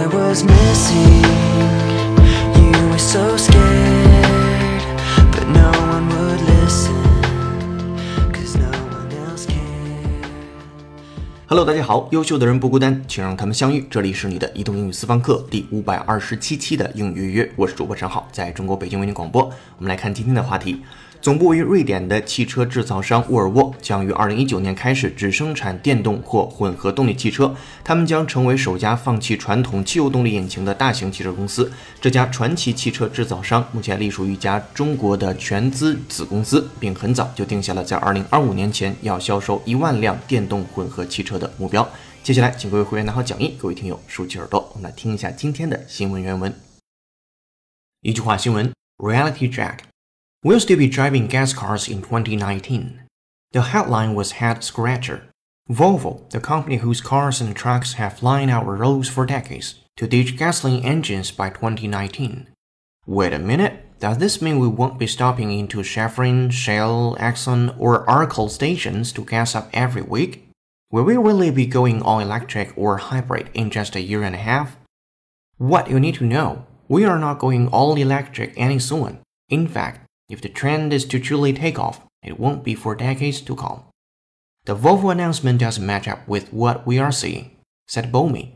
I was missing. You were so scared, but no one would listen. Cause no one else cared. Hello，大家好，优秀的人不孤单，请让他们相遇。这里是你的移动英语私房课第五百二十七期的英语约约，我是主播陈浩，在中国北京为您广播。我们来看今天的话题。总部位于瑞典的汽车制造商沃尔沃将于二零一九年开始只生产电动或混合动力汽车。他们将成为首家放弃传统汽油动力引擎的大型汽车公司。这家传奇汽车制造商目前隶属于一家中国的全资子公司，并很早就定下了在二零二五年前要销售一万辆电动混合汽车的目标。接下来，请各位会员拿好讲义，各位听友竖起耳朵，我们来听一下今天的新闻原文。一句话新闻：Reality Jack。We'll still be driving gas cars in 2019. The headline was head scratcher. Volvo, the company whose cars and trucks have lined our roads for decades, to ditch gasoline engines by 2019. Wait a minute, does this mean we won't be stopping into Chevron, Shell, Exxon, or Arkle stations to gas up every week? Will we really be going all electric or hybrid in just a year and a half? What you need to know, we are not going all electric any soon. In fact, if the trend is to truly take off, it won't be for decades to come. The Volvo announcement doesn't match up with what we are seeing, said Bomi.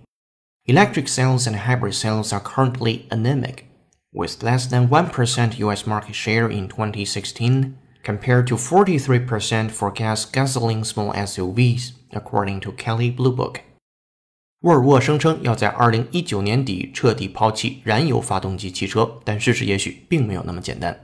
Electric sales and hybrid sales are currently anemic, with less than 1% US market share in 2016, compared to 43% for gas gasoline small SUVs, according to Kelly Blue Book. 沃尔沃声称要在二零一九年底彻底抛弃燃油发动机汽车，但事实也许并没有那么简单。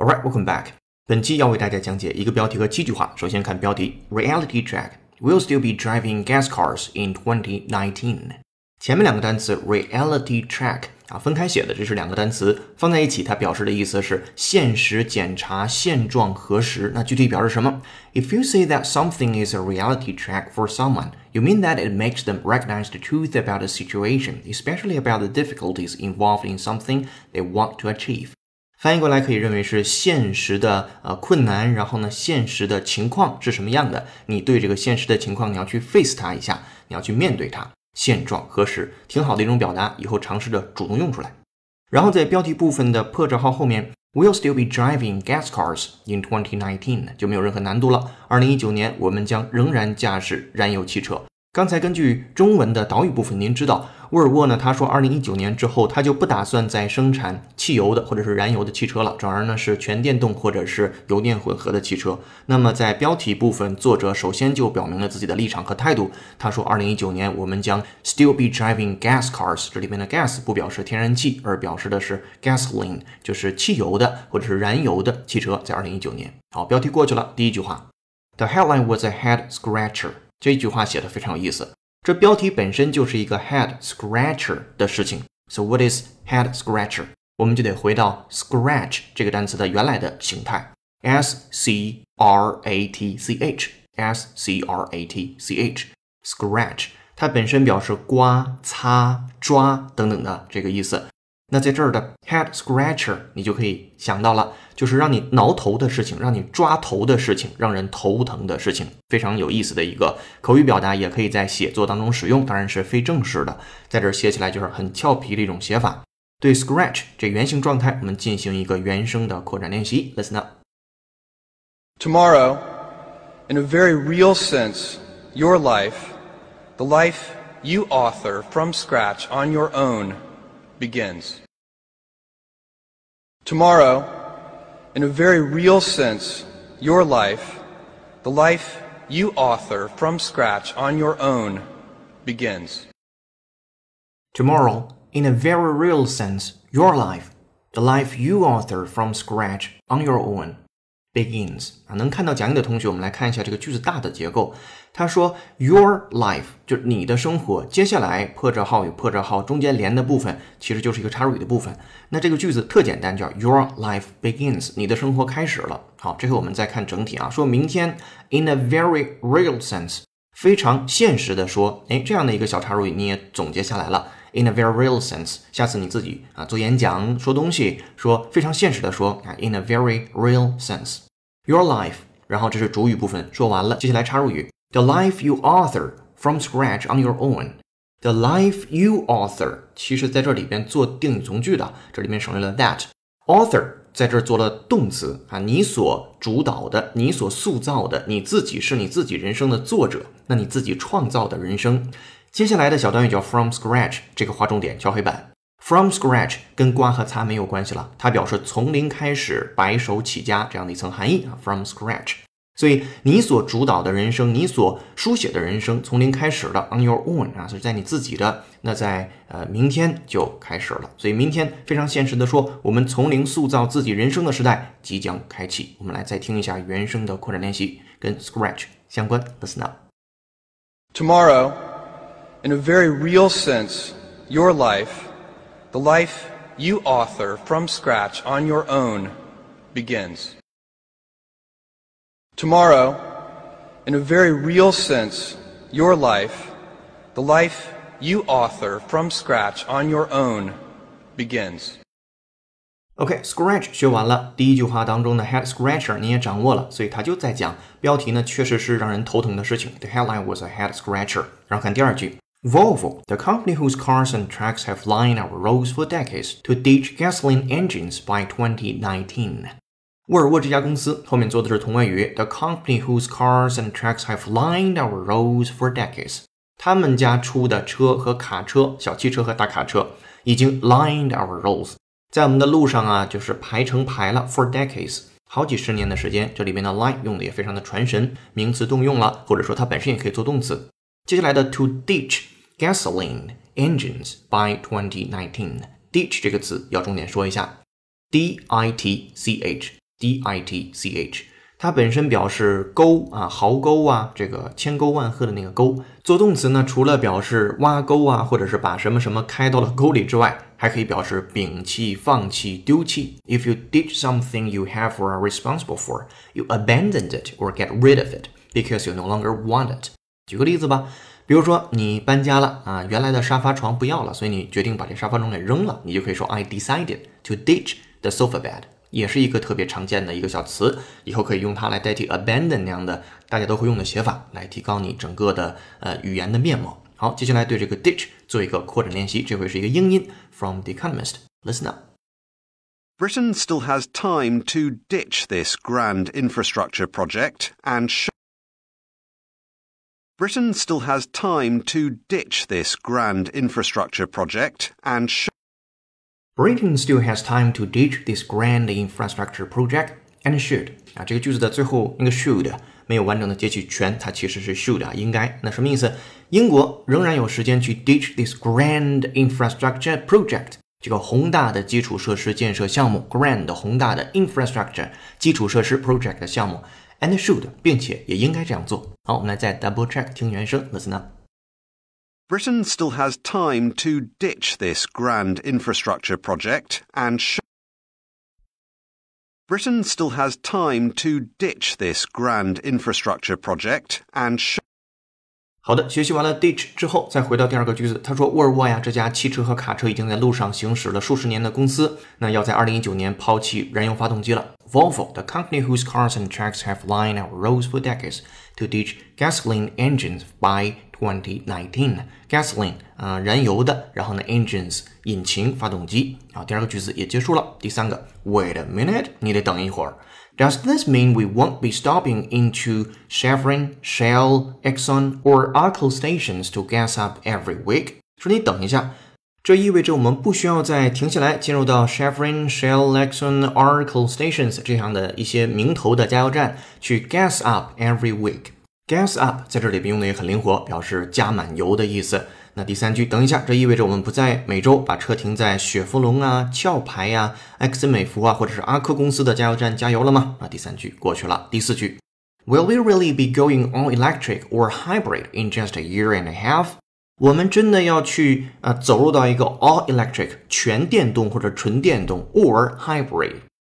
Alright, welcome back. 本期要为大家讲解一个标题和七句话。首先看标题：Reality check. We'll still be driving gas cars in 2019. 前面两个单词 reality check 啊分开写的，这是两个单词放在一起，它表示的意思是现实检查、现状核实。那具体表示什么？If you say that something is a reality check for someone, you mean that it makes them recognize the truth about a situation, especially about the difficulties involved in something they want to achieve. 翻译过来可以认为是现实的呃困难，然后呢，现实的情况是什么样的？你对这个现实的情况，你要去 face 它一下，你要去面对它。现状核实，挺好的一种表达，以后尝试着主动用出来。然后在标题部分的破折号后面，We'll still be driving gas cars in 2019，就没有任何难度了。二零一九年，我们将仍然驾驶燃油汽车。刚才根据中文的导语部分，您知道沃尔沃呢？他说，二零一九年之后，他就不打算再生产汽油的或者是燃油的汽车了，转而呢是全电动或者是油电混合的汽车。那么在标题部分，作者首先就表明了自己的立场和态度。他说，二零一九年我们将 still be driving gas cars，这里面的 gas 不表示天然气，而表示的是 gasoline，就是汽油的或者是燃油的汽车。在二零一九年，好，标题过去了。第一句话，The headline was a head scratcher。这句话写的非常有意思。这标题本身就是一个 head scratcher 的事情。So what is head scratcher？我们就得回到 scratch 这个单词的原来的形态，s c r a t c h，s c r a t c h，scratch，它本身表示刮、擦、抓等等的这个意思。那在这儿的 head scratcher，你就可以想到了，就是让你挠头的事情，让你抓头的事情，让人头疼的事情，非常有意思的一个口语表达，也可以在写作当中使用，当然是非正式的，在这儿写起来就是很俏皮的一种写法。对 scratch 这原型状态，我们进行一个原声的扩展练习。Listen up. Tomorrow, in a very real sense, your life, the life you author from scratch on your own, begins. Tomorrow, in a very real sense, your life, the life you author from scratch on your own, begins. Tomorrow, in a very real sense, your life, the life you author from scratch on your own, begins 啊，能看到讲义的同学，我们来看一下这个句子大的结构。 他说，Your life 就是你的生活。接下来破折号与破折号中间连的部分，其实就是一个插入语的部分。那这个句子特简单，叫 Your life begins，你的生活开始了。好，这回我们再看整体啊，说明天 in a very real sense，非常现实的说，哎，这样的一个小插入语你也总结下来了。in a very real sense。下次你自己啊做演讲说东西，说非常现实的说啊，in a very real sense。Your life，然后这是主语部分说完了，接下来插入语，the life you author from scratch on your own。The life you author，其实在这里边做定语从句的，这里面省略了 that。Author 在这儿做了动词啊，你所主导的，你所塑造的，你自己是你自己人生的作者，那你自己创造的人生。接下来的小短语叫 from scratch，这个划重点，敲黑板。From scratch 跟刮和擦没有关系了，它表示从零开始，白手起家这样的一层含义啊。From scratch。所以你所主导的人生，你所书写的人生，从零开始的 on your own 啊，所以在你自己的，那在呃明天就开始了。所以明天非常现实的说，我们从零塑造自己人生的时代即将开启。我们来再听一下原声的扩展练习，跟 scratch 相关。Listen up. Tomorrow, in a very real sense, your life, the life you author from scratch on your own, begins. Tomorrow, in a very real sense, your life, the life you author from scratch on your own, begins. OK，scratch、学完了，第一句话当中的 head scratcher 你也掌握了，所以他就在讲标题呢，确实是让人头疼的事情。The headline was a head scratcher。然后看第二句，Volvo, the company whose cars and trucks have lined our roads for decades, to ditch gasoline engines by 2019. 沃尔沃这家公司后面做的是同位语，the company whose cars and trucks have lined our roads for decades。他们家出的车和卡车，小汽车和大卡车已经 lined our roads。在我们的路上啊，就是排成排了，for decades，好几十年的时间。这里边的 line 用的也非常的传神，名词动用了，或者说它本身也可以做动词。接下来的 to ditch gasoline engines by 2019，ditch 这个词要重点说一下，d i t c H d i t c h，。它本身表示沟啊，壕沟啊，这个千沟万壑的那个沟。做动词呢，除了表示挖沟啊，或者是把什么什么开到了沟里之外，还可以表示摒弃、放弃、丢弃。If you ditch something you have or responsible for, you abandon it or get rid of it because you no longer want it。举个例子吧，比如说你搬家了啊，原来的沙发床不要了，所以你决定把这沙发床给扔了，你就可以说 I decided to ditch the sofa bed。也是一个特别常见的一个小词，以后可以用它来代替 abandon 那样的大家都会用的写法，来提高你整个的呃语言的面貌。好，接下来对这个 ditch 做一个扩展练习，这回是一个英音，from The Economist。Listen up. Britain still has time to ditch this grand infrastructure project and show. Britain still has time to ditch this grand infrastructure project and show. Britain still has time to ditch this grand infrastructure project and should 啊，这个句子的最后那个 should 没有完整的接起全，它其实是 should 啊，应该。那什么意思？英国仍然有时间去 ditch this grand infrastructure project 这个宏大的基础设施建设项目，grand 宏大的 infrastructure 基础设施 project 的项目，and should 并且也应该这样做。好，我们来再 double check 听原声，listen up。Britain still has time to ditch this grand infrastructure project and show. Britain still has time to ditch this grand infrastructure project and show. 好的，学习完了 ditch 之后，再回到第二个句子。他说，沃尔沃呀，这家汽车和卡车已经在路上行驶了数十年的公司，那要在二零一九年抛弃燃油发动机了。Volvo, the company whose cars and trucks have lined our roads for decades, to ditch gasoline engines by 2019. Gasoline 啊、呃，燃油的，然后呢，engines 引擎发动机。好，第二个句子也结束了。第三个，Wait a minute，你得等一会儿。Does this mean we won't be stopping into Chevron, Shell, Exxon, or Arkle stations to gas up every week？说你等一下， 这意味着我们不需要再停下来，进入到 Chevron, Shell, Exxon, Arkle stations 这样的一些名头的加油站去 gas up every week。gas up 在这里边用的也很灵活，表示加满油的意思。那第三句，等一下，这意味着我们不再每周把车停在雪佛龙啊、壳牌呀、埃克森美孚啊，或者是阿科公司的加油站加油了吗？啊，第三句过去了。第四句，Will we really be going all electric or hybrid in just a year and a half？我们真的要去啊、呃、走入到一个 all electric 全电动或者纯电动 or hybrid？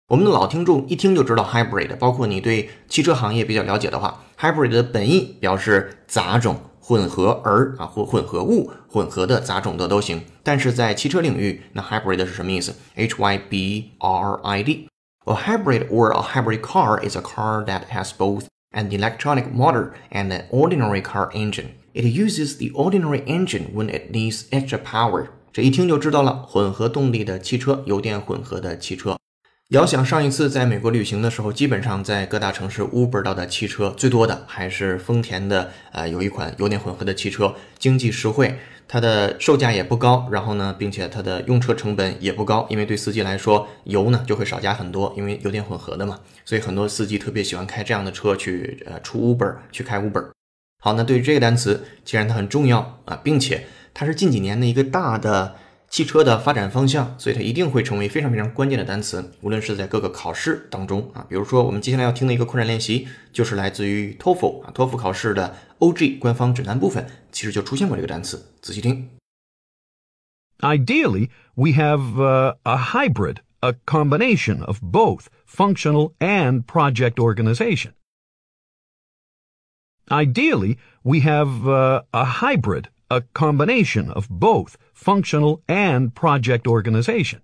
我们的老听众一听就知道 hybrid，包括你对汽车行业比较了解的话，hybrid 的本意表示杂种。混合儿啊或混合物、混合的杂种的都行。但是在汽车领域，那 hybrid 是什么意思？H Y B R I D。A hybrid or a hybrid car is a car that has both an electronic motor and an ordinary car engine. It uses the ordinary engine when it needs extra power. 这一听就知道了，混合动力的汽车，油电混合的汽车。遥想上一次在美国旅行的时候，基本上在各大城市 Uber 到的汽车最多的还是丰田的，呃，有一款油电混合的汽车，经济实惠，它的售价也不高，然后呢，并且它的用车成本也不高，因为对司机来说，油呢就会少加很多，因为油电混合的嘛，所以很多司机特别喜欢开这样的车去，呃，出 Uber 去开 Uber。好，那对于这个单词，既然它很重要啊，并且它是近几年的一个大的。汽车的发展方向，所以它一定会成为非常非常关键的单词，无论是在各个考试当中啊，比如说我们接下来要听的一个扩展练习，就是来自于托福啊，托福考试的 OG 官方指南部分，其实就出现过这个单词，仔细听。Ideally, we have uh, a hybrid, a combination of both functional and project organization. Ideally, we have uh, a hybrid, a combination of both functional and project organization.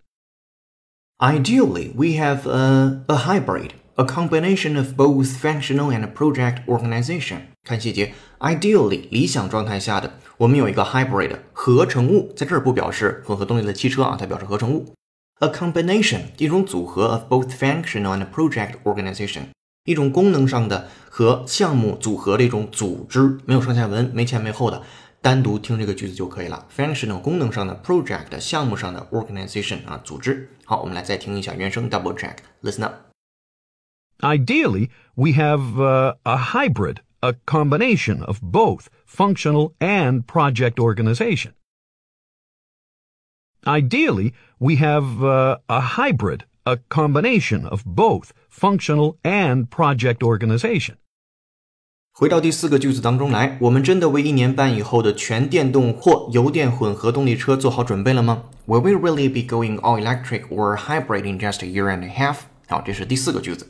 Ideally, we have a, a hybrid, a combination of both functional and project organization. 看细节，ideally 理想状态下的，我们有一个 hybrid 合成物，在这儿不表示混合动力的汽车啊，它表示合成物。A combination 一种组合 of both functional and project organization， 一种功能上的和项目组合的一种组织，没有上下文，没前没后的。单独听这个句子就可以了。Functional 功能上的 project 项目上的 organization 啊组织。好，我们来再听一下原声 double check。Listen up. Ideally, we have uh, a hybrid, a combination of both functional and project organization. Ideally, we have uh, a hybrid, a combination of both functional and project organization. 回到第四个句子当中来，我们真的为一年半以后的全电动或油电混合动力车做好准备了吗？Will we really be going all electric or hybrid in just a year and a half？好，这是第四个句子。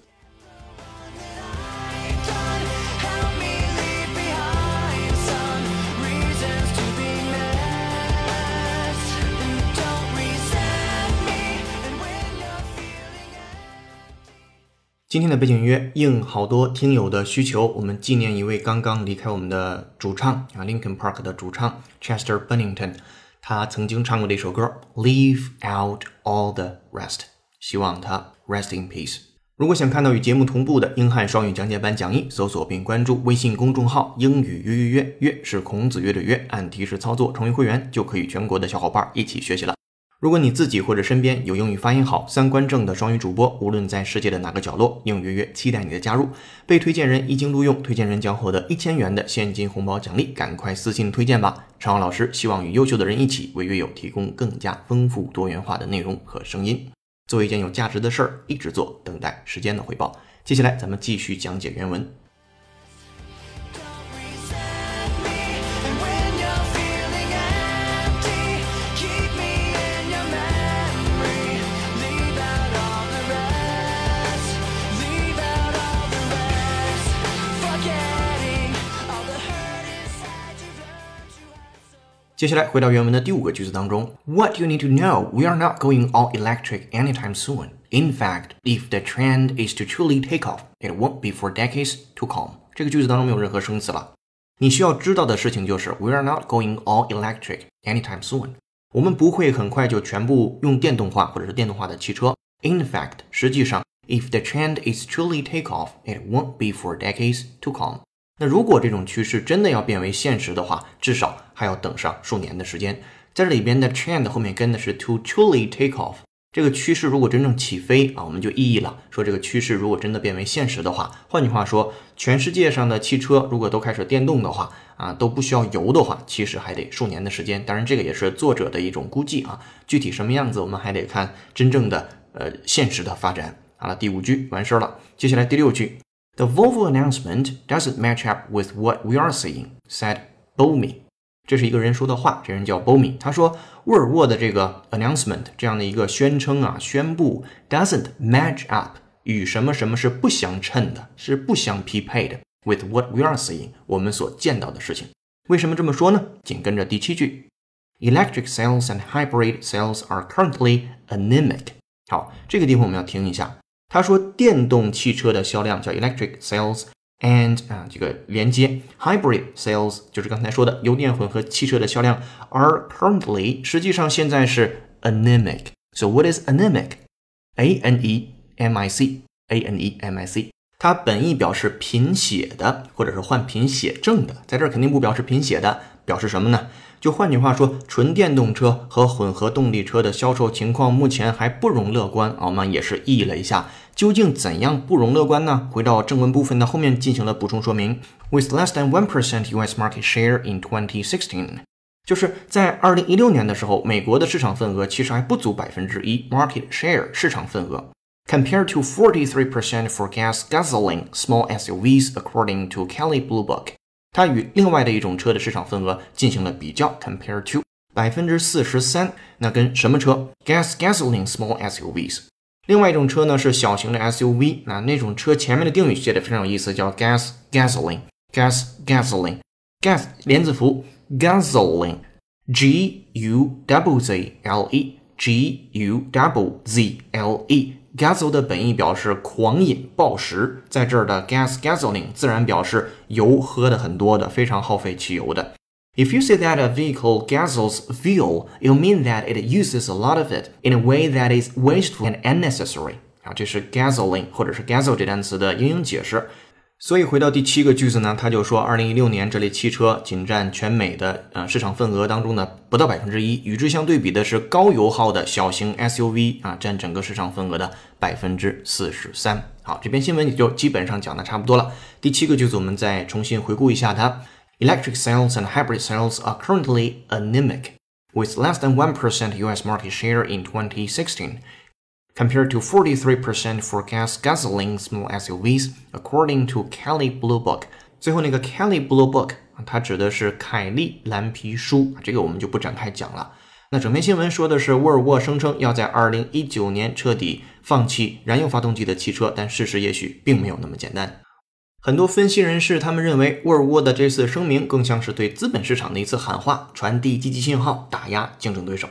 今天的背景音乐应好多听友的需求，我们纪念一位刚刚离开我们的主唱啊，Linkin Park 的主唱 Chester Bennington，他曾经唱过的一首歌《Leave Out All the Rest》，希望他 Rest in Peace。如果想看到与节目同步的英汉双语讲解版讲义，搜索并关注微信公众号“英语约约约”，约是孔子约的约，按提示操作成为会员，就可以全国的小伙伴一起学习了。如果你自己或者身边有英语发音好、三观正的双语主播，无论在世界的哪个角落，应约约期待你的加入。被推荐人一经录用，推荐人将获得一千元的现金红包奖励，赶快私信推荐吧！常老师希望与优秀的人一起，为约友提供更加丰富多元化的内容和声音，做一件有价值的事儿，一直做，等待时间的回报。接下来咱们继续讲解原文。接下来回到原文的第五个句子当中，What you need to know, we are not going all electric anytime soon. In fact, if the trend is to truly take off, it won't be for decades to come. 这个句子当中没有任何生词了。你需要知道的事情就是 We are not going all electric anytime soon. 我们不会很快就全部用电动化或者是电动化的汽车。In fact，实际上，if the trend is truly take off, it won't be for decades to come. 那如果这种趋势真的要变为现实的话，至少还要等上数年的时间。在这里边的 trend 后面跟的是 to truly take off，这个趋势如果真正起飞啊，我们就意义了。说这个趋势如果真的变为现实的话，换句话说，全世界上的汽车如果都开始电动的话啊，都不需要油的话，其实还得数年的时间。当然，这个也是作者的一种估计啊，具体什么样子，我们还得看真正的呃现实的发展。好了，第五句完事儿了，接下来第六句。The Volvo announcement doesn't match up with what we are seeing," said Bomi。这是一个人说的话，这人叫 Bomi。他说，沃尔沃的这个 announcement 这样的一个宣称啊，宣布 doesn't match up 与什么什么是不相称的，是不相匹配的。With what we are seeing，我们所见到的事情。 为什么这么说呢？紧跟着第七句，Electric sales and hybrid sales are currently anemic。好，这个地方我们要听一下。 他说电动汽车的销量叫 electric sales and 啊这个连接 hybrid sales 就是刚才说的油电混合汽车的销量 are currently 实际上现在是 anemic。So what is anemic? A N E M I C A N E M I C。它本意表示贫血的，或者是患贫血症的，在这儿肯定不表示贫血的，表示什么呢？就换句话说，纯电动车和混合动力车的销售情况目前还不容乐观。我们也是意译了一下，究竟怎样不容乐观呢？回到正文部分的后面进行了补充说明。With less than one percent U.S. market share in 2016，就是在二零一六年的时候，美国的市场份额其实还不足百分之一，market share 市场份额。compared to 43% for gas gasoline small SUVs according to Kelly Blue Book。它与另外的一种车的市场份额进行了比较，compared to 百分之四十三，那跟什么车？gas gasoline small SUVs。另外一种车呢是小型的 SUV，那那种车前面的定语写的非常有意思，叫 gas gasoline，gas gasoline，gas 连字符 gasoline，G U double Z L E，G U double Z L E。Gasoline 的本意表示狂饮暴食，在这儿的 gas gasoline 自然表示油喝的很多的，非常耗费汽油的。If you say that a vehicle guzzles fuel, it'll mean that it uses a lot of it in a way that is wasteful and unnecessary。啊，这是 gasoline 或者是 gasol 这单词的英英解释。 所以回到第七个句子呢，他就说，二零一六年这类汽车仅占全美的呃市场份额当中的不到百分之一，与之相对比的是高油耗的小型 SUV 啊，占整个市场份额的百分之四十三。好，这篇新闻也就基本上讲的差不多了。第七个句子我们再重新回顾一下它：Electric sales and hybrid sales are currently anemic, with less than one percent U.S. market share in 2016. Compared to 43% for gas gasoline small SUVs, according to Kelly Blue Book。最后那个 Kelly Blue Book，它指的是凯利蓝皮书，这个我们就不展开讲了。那整篇新闻说的是沃尔沃声称要在2019年彻底放弃燃油发动机的汽车，但事实也许并没有那么简单。很多分析人士他们认为，沃尔沃的这次声明更像是对资本市场的一次喊话，传递积极信号，打压竞争对手。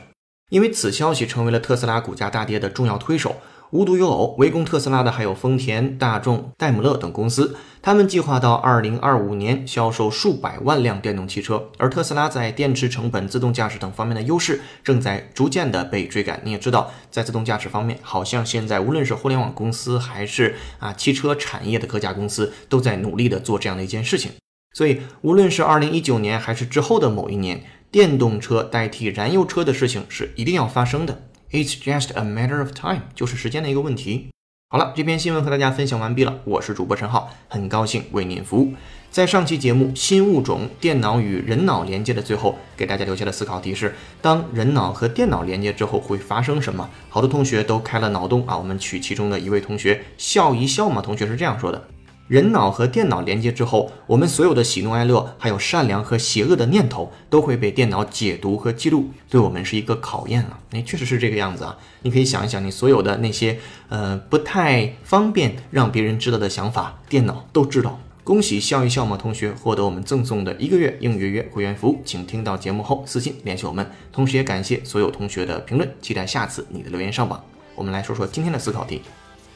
因为此消息成为了特斯拉股价大跌的重要推手。无独有偶，围攻特斯拉的还有丰田、大众、戴姆勒等公司。他们计划到2025年销售数百万辆电动汽车，而特斯拉在电池成本、自动驾驶等方面的优势正在逐渐的被追赶。你也知道，在自动驾驶方面，好像现在无论是互联网公司还是啊汽车产业的各家公司，都在努力的做这样的一件事情。所以，无论是2019年还是之后的某一年。电动车代替燃油车的事情是一定要发生的。It's just a matter of time，就是时间的一个问题。好了，这篇新闻和大家分享完毕了。我是主播陈浩，很高兴为您服务。在上期节目《新物种：电脑与人脑连接》的最后，给大家留下的思考题是：当人脑和电脑连接之后会发生什么？好多同学都开了脑洞啊。我们取其中的一位同学笑一笑嘛，同学是这样说的。人脑和电脑连接之后，我们所有的喜怒哀乐，还有善良和邪恶的念头，都会被电脑解读和记录，对我们是一个考验啊！哎，确实是这个样子啊！你可以想一想，你所有的那些呃不太方便让别人知道的想法，电脑都知道。恭喜笑一笑嘛同学获得我们赠送的一个月英语约约会员服务，请听到节目后私信联系我们。同时也感谢所有同学的评论，期待下次你的留言上榜。我们来说说今天的思考题。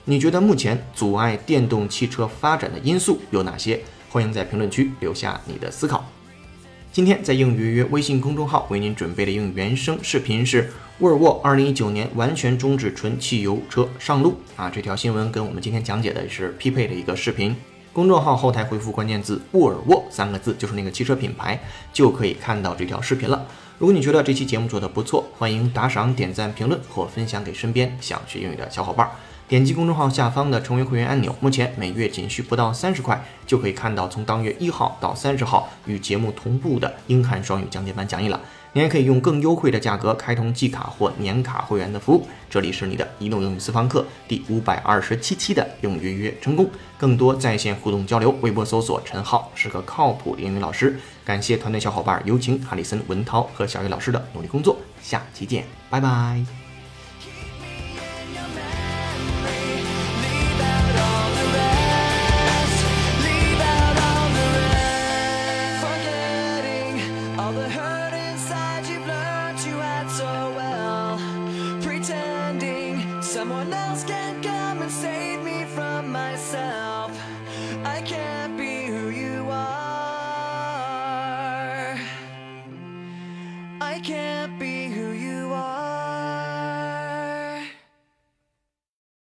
你觉得目前阻碍电动汽车发展的因素有哪些？欢迎在评论区留下你的思考。今天在应约约微信公众号为您准备的应原声视频是沃尔沃2019年完全终止纯汽油车上路啊！这条新闻跟我们今天讲解的是匹配的一个视频。公众号后台回复关键字“沃尔沃”三个字，就是那个汽车品牌，就可以看到这条视频了。如果你觉得这期节目做的不错，欢迎打赏、点赞、评论或分享给身边想学英语的小伙伴。点击公众号下方的成为会员按钮，目前每月仅需不到三十块，就可以看到从当月一号到三十号与节目同步的英汉双语讲解版讲义了。你还可以用更优惠的价格开通季卡或年卡会员的服务。这里是你的移动英语私房课第五百二十七期的用约约成功，更多在线互动交流，微博搜索陈浩是个靠谱英语老师。感谢团队小伙伴有请哈里森、文涛和小雨老师的努力工作，下期见，拜拜。